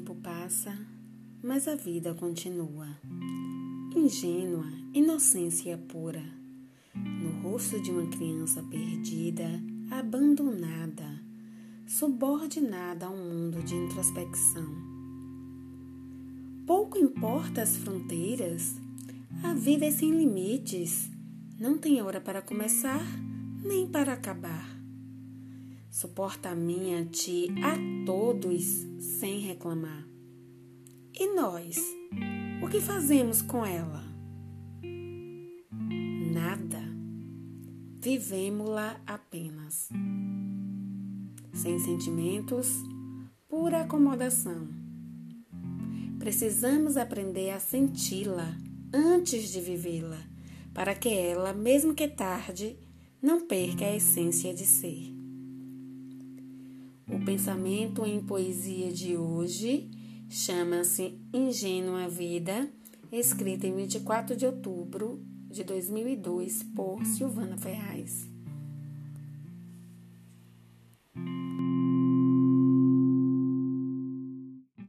passa, mas a vida continua. Ingênua, inocência pura. No rosto de uma criança perdida, abandonada, subordinada a um mundo de introspecção. Pouco importa as fronteiras, a vida é sem limites, não tem hora para começar nem para acabar. Suporta a mim, a ti, a todos, sem reclamar. E nós? O que fazemos com ela? Nada. Vivemos-la apenas. Sem sentimentos, pura acomodação. Precisamos aprender a senti-la antes de vivê-la, para que ela, mesmo que tarde, não perca a essência de ser. O pensamento em poesia de hoje chama-se Ingênua Vida, escrita em 24 de outubro de 2002 por Silvana Ferraz.